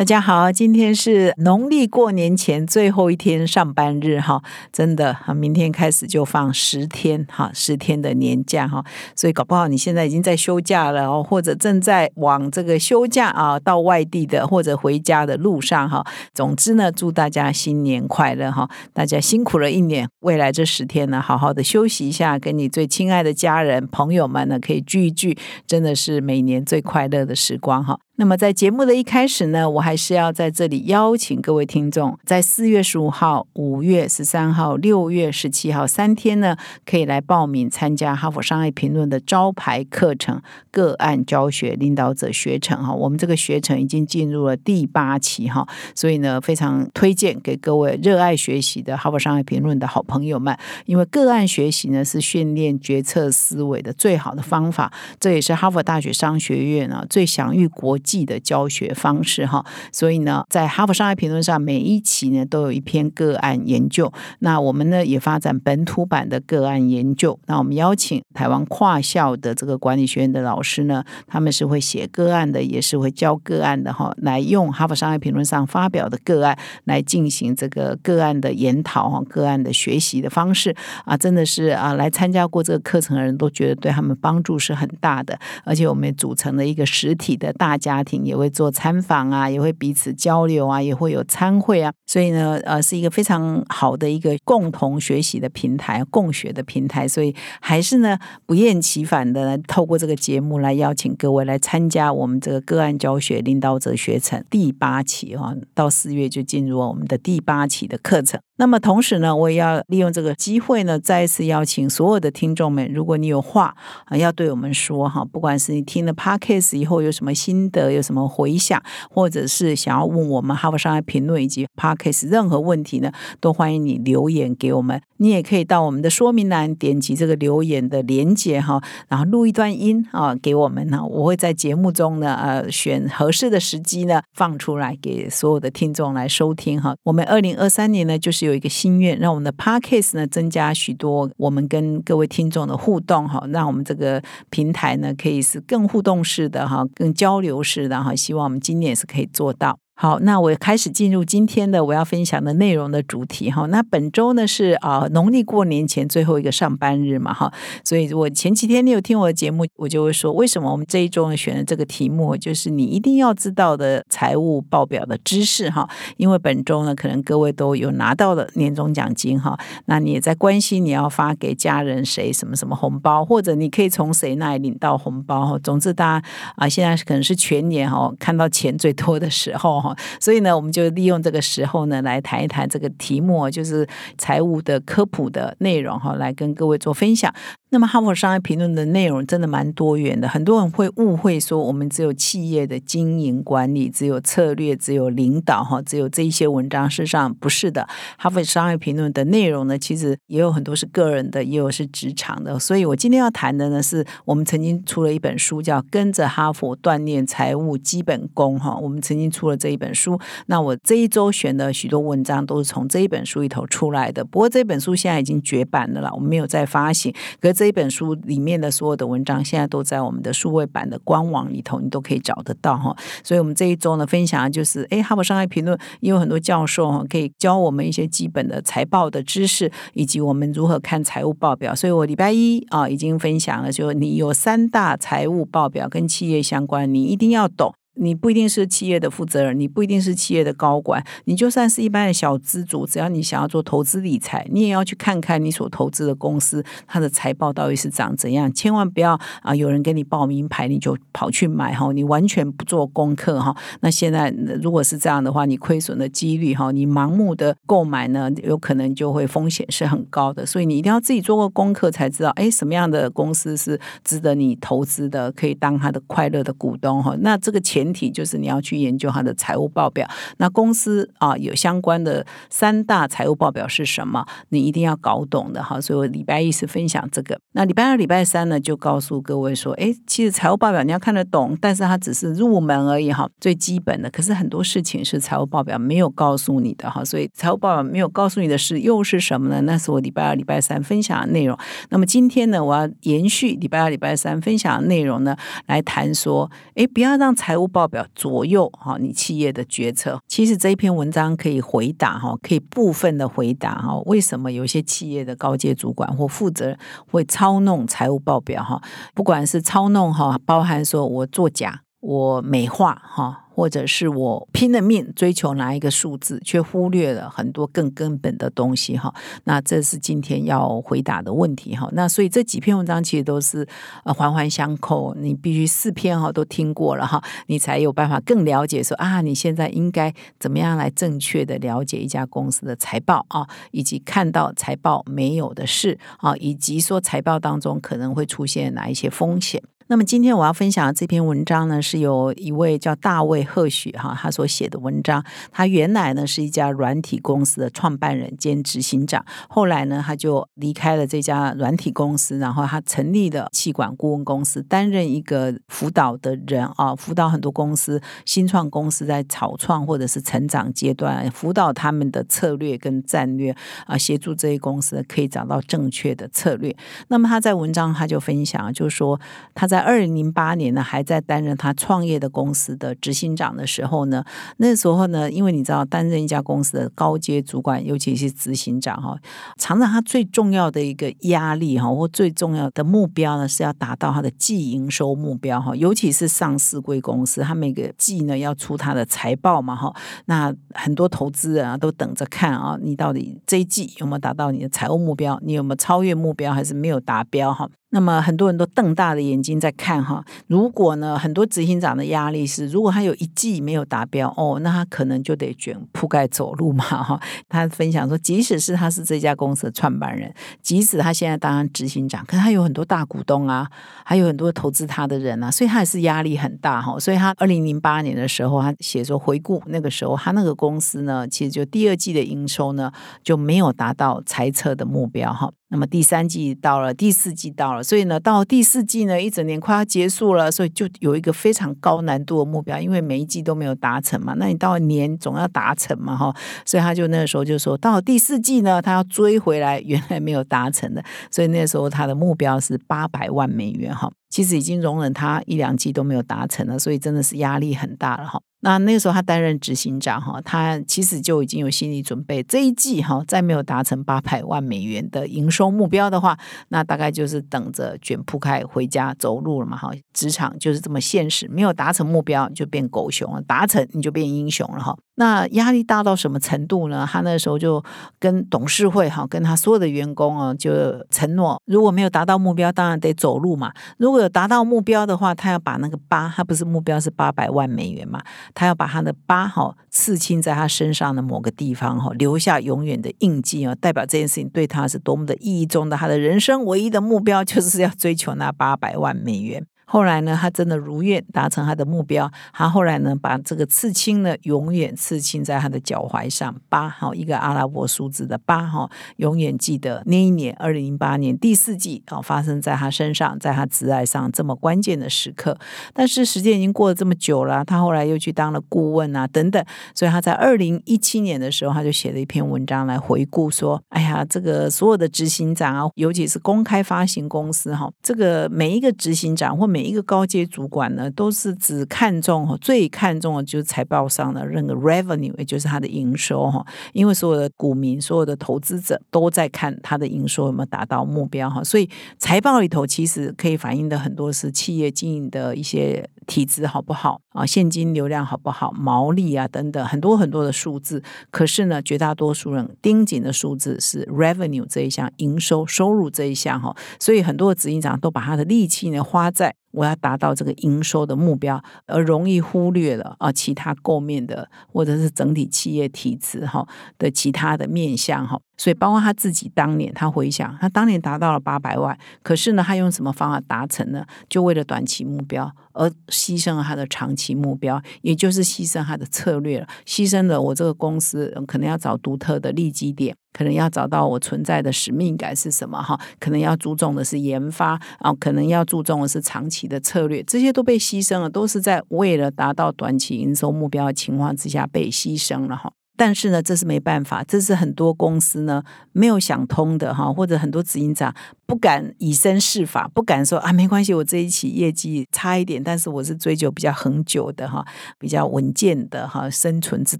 大家好，今天是农历过年前最后一天上班日哈，真的哈，明天开始就放十天哈，十天的年假哈，所以搞不好你现在已经在休假了哦，或者正在往这个休假啊到外地的或者回家的路上哈。总之呢，祝大家新年快乐哈！大家辛苦了一年，未来这十天呢，好好的休息一下，跟你最亲爱的家人朋友们呢可以聚一聚，真的是每年最快乐的时光哈。那么在节目的一开始呢，我还是要在这里邀请各位听众，在四月十五号、五月十三号、六月十七号三天呢，可以来报名参加哈佛商业评论的招牌课程——个案教学领导者学程哈。我们这个学程已经进入了第八期哈，所以呢，非常推荐给各位热爱学习的哈佛商业评论的好朋友们，因为个案学习呢是训练决策思维的最好的方法，这也是哈佛大学商学院呢最享誉国际。记的教学方式哈，所以呢，在哈佛商业评论上每一期呢都有一篇个案研究。那我们呢也发展本土版的个案研究。那我们邀请台湾跨校的这个管理学院的老师呢，他们是会写个案的，也是会教个案的哈，来用哈佛商业评论上发表的个案来进行这个个案的研讨哈，个案的学习的方式啊，真的是啊，来参加过这个课程的人都觉得对他们帮助是很大的。而且我们组成了一个实体的大家。家庭也会做参访啊，也会彼此交流啊，也会有参会啊，所以呢，呃，是一个非常好的一个共同学习的平台，共学的平台。所以还是呢，不厌其烦的透过这个节目来邀请各位来参加我们这个个案教学领导者学程第八期哈，到四月就进入我们的第八期的课程。那么同时呢，我也要利用这个机会呢，再一次邀请所有的听众们，如果你有话啊要对我们说哈，不管是你听了 podcast 以后有什么心得，有什么回想，或者是想要问我们哈佛商业评论以及 podcast 任何问题呢，都欢迎你留言给我们。你也可以到我们的说明栏点击这个留言的连接哈，然后录一段音啊给我们呢，我会在节目中呢呃选合适的时机呢放出来给所有的听众来收听哈。我们二零二三年呢就是有。一个心愿，让我们的 podcast 呢增加许多我们跟各位听众的互动哈，让我们这个平台呢可以是更互动式的哈，更交流式的哈，希望我们今年是可以做到。好，那我开始进入今天的我要分享的内容的主题哈。那本周呢是啊农历过年前最后一个上班日嘛哈，所以我前几天你有听我的节目，我就会说为什么我们这一周呢选的这个题目就是你一定要知道的财务报表的知识哈。因为本周呢可能各位都有拿到了年终奖金哈，那你也在关心你要发给家人谁什么什么红包，或者你可以从谁那里领到红包。总之大家啊现在可能是全年哈看到钱最多的时候哈。所以呢，我们就利用这个时候呢，来谈一谈这个题目，就是财务的科普的内容哈，来跟各位做分享。那么哈佛商业评论的内容真的蛮多元的，很多人会误会说我们只有企业的经营管理，只有策略，只有领导哈，只有这一些文章。事实上不是的，哈佛商业评论的内容呢，其实也有很多是个人的，也有是职场的。所以我今天要谈的呢，是我们曾经出了一本书，叫《跟着哈佛锻炼财务基本功》哈。我们曾经出了这一本书，那我这一周选的许多文章都是从这一本书里头出来的。不过这本书现在已经绝版了啦，我们没有再发行。可这本书里面的所有的文章，现在都在我们的数位版的官网里头，你都可以找得到哈。所以，我们这一周呢，分享的就是，哎，哈佛商业评论也有很多教授哈，可以教我们一些基本的财报的知识，以及我们如何看财务报表。所以我礼拜一啊，已经分享了，就你有三大财务报表跟企业相关，你一定要懂。你不一定是企业的负责人，你不一定是企业的高管，你就算是一般的小资主，只要你想要做投资理财，你也要去看看你所投资的公司它的财报到底是长怎样。千万不要啊，有人给你报名牌，你就跑去买哈，你完全不做功课哈。那现在如果是这样的话，你亏损的几率哈，你盲目的购买呢，有可能就会风险是很高的。所以你一定要自己做过功课，才知道哎，什么样的公司是值得你投资的，可以当他的快乐的股东哈。那这个钱。前提就是你要去研究它的财务报表。那公司啊有相关的三大财务报表是什么？你一定要搞懂的哈。所以我礼拜一是分享这个，那礼拜二、礼拜三呢就告诉各位说，哎，其实财务报表你要看得懂，但是它只是入门而已哈，最基本的。可是很多事情是财务报表没有告诉你的哈，所以财务报表没有告诉你的事又是什么呢？那是我礼拜二、礼拜三分享的内容。那么今天呢，我要延续礼拜二、礼拜三分享的内容呢，来谈说，哎，不要让财务报表左右哈你企业的决策。其实这一篇文章可以回答哈，可以部分的回答哈，为什么有些企业的高阶主管或负责人会操弄财务报表哈？不管是操弄哈，包含说我作假。我美化哈，或者是我拼了命追求哪一个数字，却忽略了很多更根本的东西哈。那这是今天要回答的问题哈。那所以这几篇文章其实都是呃环环相扣，你必须四篇哈都听过了哈，你才有办法更了解说啊，你现在应该怎么样来正确的了解一家公司的财报啊，以及看到财报没有的事啊，以及说财报当中可能会出现哪一些风险。那么今天我要分享的这篇文章呢，是由一位叫大卫赫许哈他所写的文章。他原来呢是一家软体公司的创办人兼执行长，后来呢他就离开了这家软体公司，然后他成立了气管顾问公司，担任一个辅导的人啊，辅导很多公司新创公司在草创或者是成长阶段，辅导他们的策略跟战略啊，协助这些公司可以找到正确的策略。那么他在文章他就分享，就是说他在二零零八年呢，还在担任他创业的公司的执行长的时候呢，那时候呢，因为你知道，担任一家公司的高阶主管，尤其是执行长哈，常常他最重要的一个压力哈，或最重要的目标呢，是要达到他的季营收目标哈，尤其是上市贵公司，他每个季呢要出他的财报嘛哈，那很多投资人啊都等着看啊，你到底这一季有没有达到你的财务目标，你有没有超越目标，还是没有达标哈？那么很多人都瞪大的眼睛在看哈，如果呢，很多执行长的压力是，如果他有一季没有达标哦，那他可能就得卷铺盖走路嘛哈。他分享说，即使是他是这家公司的创办人，即使他现在当执行长，可是他有很多大股东啊，还有很多投资他的人啊，所以他也是压力很大哈。所以他二零零八年的时候，他写说回顾那个时候，他那个公司呢，其实就第二季的营收呢就没有达到猜测的目标哈。那么第三季到了，第四季到了，所以呢，到第四季呢，一整年快要结束了，所以就有一个非常高难度的目标，因为每一季都没有达成嘛。那你到年总要达成嘛，哈，所以他就那个时候就说到第四季呢，他要追回来原来没有达成的，所以那时候他的目标是八百万美元，哈，其实已经容忍他一两季都没有达成了，所以真的是压力很大了，哈。那那个时候他担任执行长哈，他其实就已经有心理准备，这一季哈再没有达成八百万美元的营收目标的话，那大概就是等着卷铺盖回家走路了嘛哈。职场就是这么现实，没有达成目标就变狗熊了，达成你就变英雄了哈。那压力大到什么程度呢？他那时候就跟董事会哈，跟他所有的员工啊，就承诺，如果没有达到目标，当然得走路嘛。如果有达到目标的话，他要把那个八，他不是目标是八百万美元嘛？他要把他的八哈刺青在他身上的某个地方哈，留下永远的印记啊，代表这件事情对他是多么的意义重大。他的人生唯一的目标就是要追求那八百万美元。后来呢，他真的如愿达成他的目标。他后来呢，把这个刺青呢，永远刺青在他的脚踝上，八哈一个阿拉伯数字的八哈，永远记得那一年二零零八年第四季啊，发生在他身上，在他挚爱上这么关键的时刻。但是时间已经过了这么久了，他后来又去当了顾问啊，等等。所以他在二零一七年的时候，他就写了一篇文章来回顾说：“哎呀，这个所有的执行长啊，尤其是公开发行公司哈，这个每一个执行长或每每一个高阶主管呢，都是只看重最看重的就是财报上的那个 revenue，也就是它的营收哈。因为所有的股民、所有的投资者都在看它的营收有没有达到目标哈。所以财报里头其实可以反映的很多是企业经营的一些体质好不好啊，现金流量好不好，毛利啊等等很多很多的数字。可是呢，绝大多数人盯紧的数字是 revenue 这一项营收收入这一项哈。所以很多的执行长都把他的力气呢花在。我要达到这个营收的目标，而容易忽略了啊其他构面的或者是整体企业体制哈的其他的面向哈。所以包括他自己当年，他回想，他当年达到了八百万，可是呢，他用什么方法达成呢？就为了短期目标而牺牲了他的长期目标，也就是牺牲他的策略了，牺牲了我这个公司可能要找独特的利基点。可能要找到我存在的使命感是什么哈？可能要注重的是研发啊，可能要注重的是长期的策略，这些都被牺牲了，都是在为了达到短期营收目标的情况之下被牺牲了哈。但是呢，这是没办法，这是很多公司呢没有想通的哈，或者很多执行长不敢以身试法，不敢说啊，没关系，我这一期业绩差一点，但是我是追求比较恒久的哈，比较稳健的哈，生存之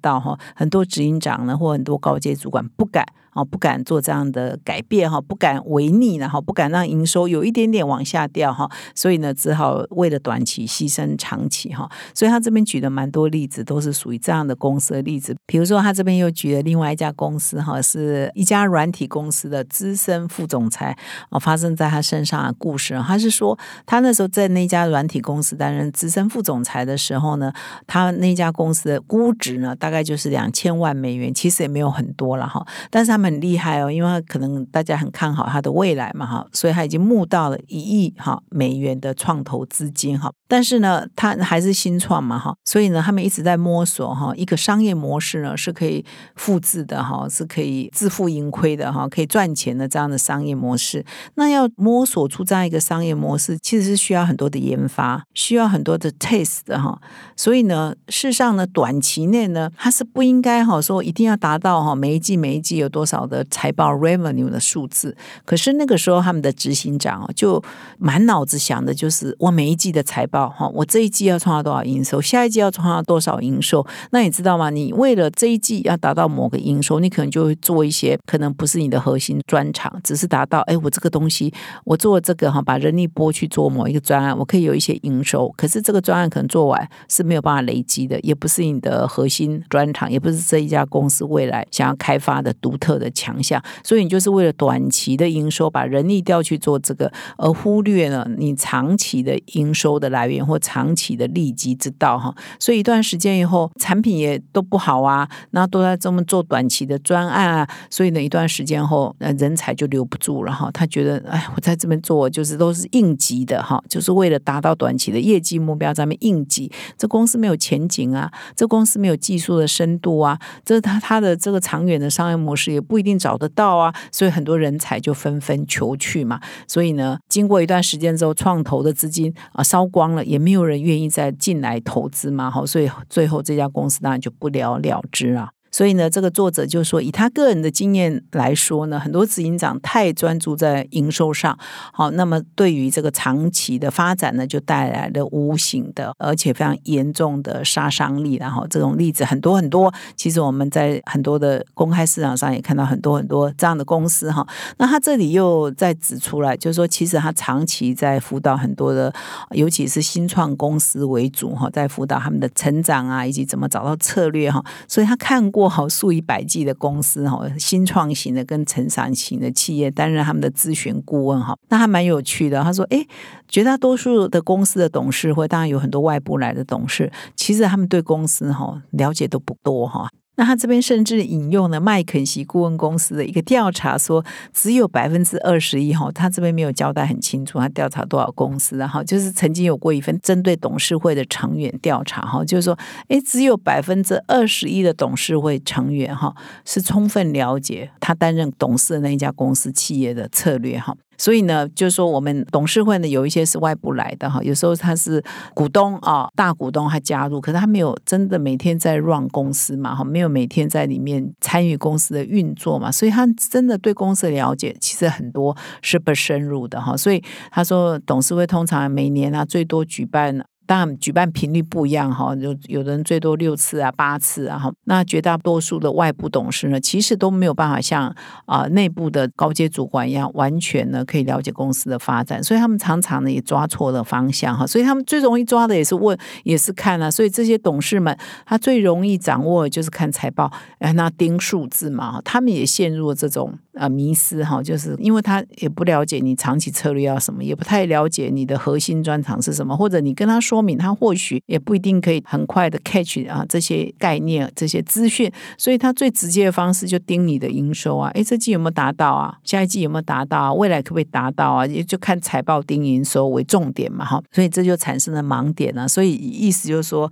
道哈。很多执行长呢，或很多高阶主管不敢。哦，不敢做这样的改变哈，不敢违逆，然后不敢让营收有一点点往下掉哈，所以呢，只好为了短期牺牲长期哈。所以他这边举的蛮多例子，都是属于这样的公司的例子。比如说，他这边又举了另外一家公司哈，是一家软体公司的资深副总裁哦，发生在他身上的故事。他是说，他那时候在那家软体公司担任资深副总裁的时候呢，他那家公司的估值呢，大概就是两千万美元，其实也没有很多了哈，但是他们。很厉害哦，因为可能大家很看好他的未来嘛，哈，所以他已经募到了一亿哈美元的创投资金哈。但是呢，他还是新创嘛，哈，所以呢，他们一直在摸索哈一个商业模式呢是可以复制的哈，是可以自负盈亏的哈，可以赚钱的这样的商业模式。那要摸索出这样一个商业模式，其实是需要很多的研发，需要很多的 test 的哈。所以呢，事实上呢，短期内呢，它是不应该哈说一定要达到哈每一季每一季有多少。的财报 revenue 的数字，可是那个时候他们的执行长哦，就满脑子想的就是我每一季的财报哈，我这一季要创造多少营收，下一季要创造多少营收。那你知道吗？你为了这一季要达到某个营收，你可能就会做一些可能不是你的核心专长，只是达到哎，我这个东西我做这个哈，把人力拨去做某一个专案，我可以有一些营收。可是这个专案可能做完是没有办法累积的，也不是你的核心专长，也不是这一家公司未来想要开发的独特的。强项，所以你就是为了短期的营收，把人力调去做这个，而忽略了你长期的营收的来源或长期的利基之道哈。所以一段时间以后，产品也都不好啊，然后都在这么做短期的专案啊，所以呢，一段时间后，那人才就留不住了哈。他觉得，哎，我在这边做就是都是应急的哈，就是为了达到短期的业绩目标，咱们应急，这公司没有前景啊，这公司没有技术的深度啊，这他他的这个长远的商业模式也不。一定找得到啊，所以很多人才就纷纷求去嘛。所以呢，经过一段时间之后，创投的资金啊烧光，也没有人愿意再进来投资嘛。好，所以最后这家公司当然就不了了之了。所以呢，这个作者就说，以他个人的经验来说呢，很多执行长太专注在营收上，好，那么对于这个长期的发展呢，就带来了无形的而且非常严重的杀伤力。然后这种例子很多很多，其实我们在很多的公开市场上也看到很多很多这样的公司哈。那他这里又再指出来，就是说，其实他长期在辅导很多的，尤其是新创公司为主哈，在辅导他们的成长啊，以及怎么找到策略哈。所以他看过。好数以百计的公司哈，新创型的跟成长型的企业担任他们的咨询顾问哈，那还蛮有趣的。他说：“哎，绝大多数的公司的董事会，当然有很多外部来的董事，其实他们对公司哈了解都不多哈。”那他这边甚至引用了麦肯锡顾问公司的一个调查，说只有百分之二十一哈，他这边没有交代很清楚，他调查多少公司，然后就是曾经有过一份针对董事会的成员调查哈，就是说，哎，只有百分之二十一的董事会成员哈是充分了解他担任董事的那一家公司企业的策略哈。所以呢，就是说我们董事会呢有一些是外部来的哈，有时候他是股东啊，大股东他加入，可是他没有真的每天在 run 公司嘛哈，没有每天在里面参与公司的运作嘛，所以他真的对公司的了解其实很多是不深入的哈，所以他说董事会通常每年啊最多举办。当然，举办频率不一样哈，有有的人最多六次啊、八次啊哈。那绝大多数的外部董事呢，其实都没有办法像啊内部的高阶主管一样，完全呢可以了解公司的发展，所以他们常常呢也抓错了方向哈。所以他们最容易抓的也是问，也是看啊。所以这些董事们，他最容易掌握的就是看财报，哎，那盯数字嘛，他们也陷入了这种。啊，迷失哈，就是因为他也不了解你长期策略要什么，也不太了解你的核心专长是什么，或者你跟他说。说明，他或许也不一定可以很快的 catch 啊这些概念、这些资讯，所以他最直接的方式就盯你的营收啊，诶，这季有没有达到啊？下一季有没有达到啊？未来可不可以达到啊？也就看财报盯营收为重点嘛，哈，所以这就产生了盲点了。所以意思就是说。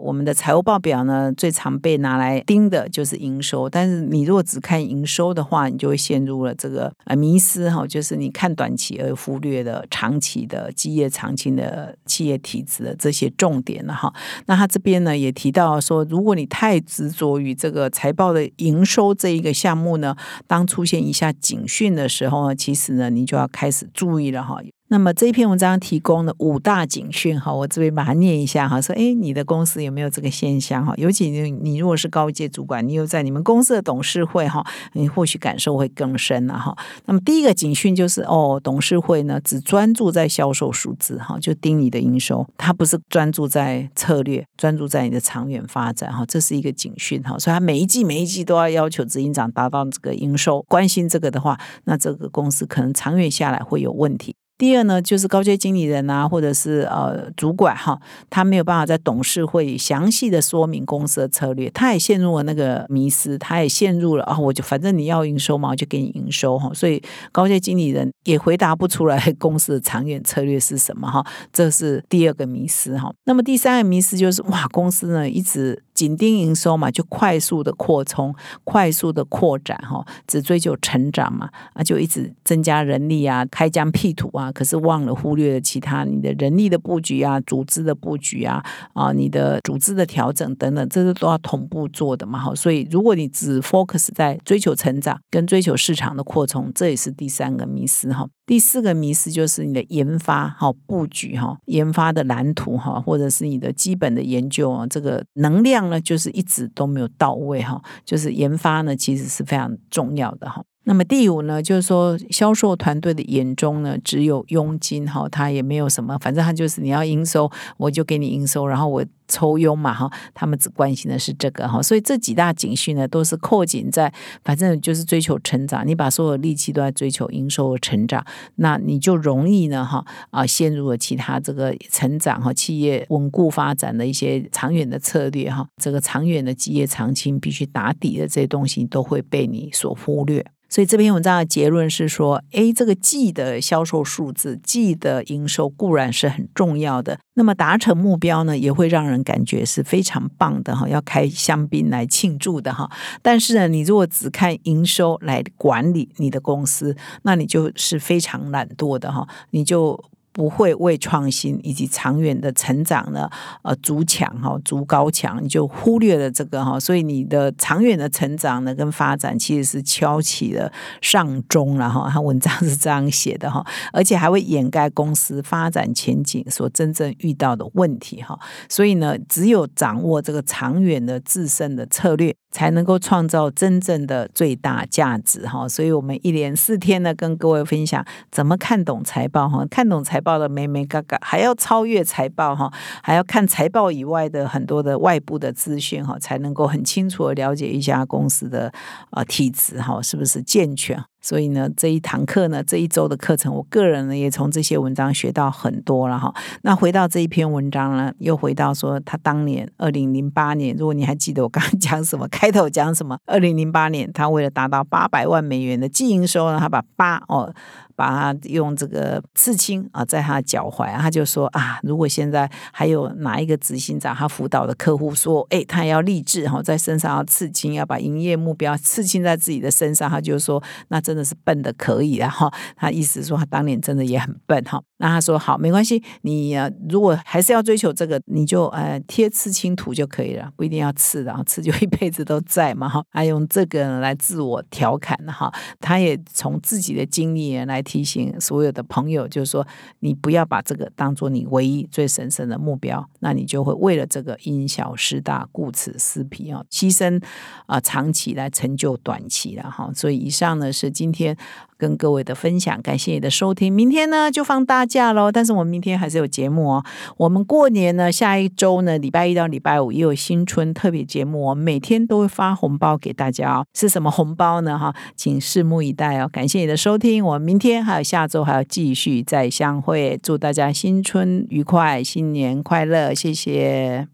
我们的财务报表呢，最常被拿来盯的就是营收。但是你如果只看营收的话，你就会陷入了这个呃迷失哈，就是你看短期而忽略了长期的基业长青的企业体质的这些重点了哈。那他这边呢也提到说，如果你太执着于这个财报的营收这一个项目呢，当出现一下警讯的时候呢，其实呢你就要开始注意了哈。那么这篇文章提供了五大警讯哈，我这边把它念一下哈，说哎，你的公司有没有这个现象哈？尤其你你如果是高阶主管，你又在你们公司的董事会哈，你或许感受会更深了哈。那么第一个警讯就是哦，董事会呢只专注在销售数字哈，就盯你的营收，他不是专注在策略，专注在你的长远发展哈，这是一个警讯哈。所以他每一季每一季都要要求执行长达到这个营收，关心这个的话，那这个公司可能长远下来会有问题。第二呢，就是高阶经理人啊，或者是呃主管哈，他没有办法在董事会详细的说明公司的策略，他也陷入了那个迷失，他也陷入了啊，我就反正你要营收嘛，我就给你营收哈，所以高阶经理人也回答不出来公司的长远策略是什么哈，这是第二个迷失哈。那么第三个迷失就是哇，公司呢一直。紧盯营收嘛，就快速的扩充、快速的扩展哈，只追求成长嘛，啊，就一直增加人力啊，开疆辟土啊，可是忘了忽略了其他你的人力的布局啊、组织的布局啊、啊，你的组织的调整等等，这些都要同步做的嘛，哈。所以如果你只 focus 在追求成长跟追求市场的扩充，这也是第三个迷失哈。第四个迷思就是你的研发哈布局哈，研发的蓝图哈，或者是你的基本的研究啊，这个能量。呢就是一直都没有到位哈，就是研发呢，其实是非常重要的哈。那么第五呢，就是说销售团队的眼中呢，只有佣金哈，他也没有什么，反正他就是你要营收，我就给你营收，然后我抽佣嘛哈，他们只关心的是这个哈，所以这几大警讯呢，都是扣紧在，反正就是追求成长，你把所有力气都在追求营收成长，那你就容易呢哈啊陷入了其他这个成长和企业稳固发展的一些长远的策略哈，这个长远的基业长青必须打底的这些东西都会被你所忽略。所以这篇文章的结论是说，诶，这个季的销售数字、季的营收固然是很重要的，那么达成目标呢，也会让人感觉是非常棒的哈，要开香槟来庆祝的哈。但是呢，你如果只看营收来管理你的公司，那你就是非常懒惰的哈，你就。不会为创新以及长远的成长呢，呃，筑墙哈，筑高墙，你就忽略了这个哈，所以你的长远的成长呢跟发展其实是敲起了上钟了哈。他文章是这样写的哈，而且还会掩盖公司发展前景所真正遇到的问题哈。所以呢，只有掌握这个长远的自身的策略。才能够创造真正的最大价值哈，所以我们一连四天呢，跟各位分享怎么看懂财报哈，看懂财报的美美嘎嘎，还要超越财报哈，还要看财报以外的很多的外部的资讯哈，才能够很清楚的了解一家公司的啊体质哈，是不是健全。所以呢，这一堂课呢，这一周的课程，我个人呢也从这些文章学到很多了哈。那回到这一篇文章呢，又回到说他当年二零零八年，如果你还记得我刚刚 讲什么，开头讲什么，二零零八年他为了达到八百万美元的净营收呢，他把八哦。把他用这个刺青啊，在他脚踝，他就说啊，如果现在还有哪一个执行长他辅导的客户说，哎，他要励志哈，在身上要刺青，要把营业目标刺青在自己的身上，他就说那真的是笨的可以了哈。他意思说他当年真的也很笨哈。那他说好，没关系，你如果还是要追求这个，你就呃贴刺青图就可以了，不一定要刺，然后刺就一辈子都在嘛哈。他用这个来自我调侃哈，他也从自己的经历来。提醒所有的朋友，就是说，你不要把这个当做你唯一最神圣的目标，那你就会为了这个因小失大、顾此失彼啊，牺牲啊长期来成就短期了哈。所以以上呢是今天。跟各位的分享。感谢你的收听，明天呢就放大假喽，但是我们明天还是有节目哦。我们过年呢，下一周呢，礼拜一到礼拜五也有新春特别节目，我们每天都会发红包给大家哦。是什么红包呢？哈，请拭目以待哦。感谢你的收听，我们明天还有下周还要继续再相会，祝大家新春愉快，新年快乐，谢谢。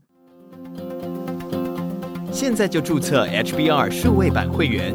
现在就注册 HBR 数位版会员，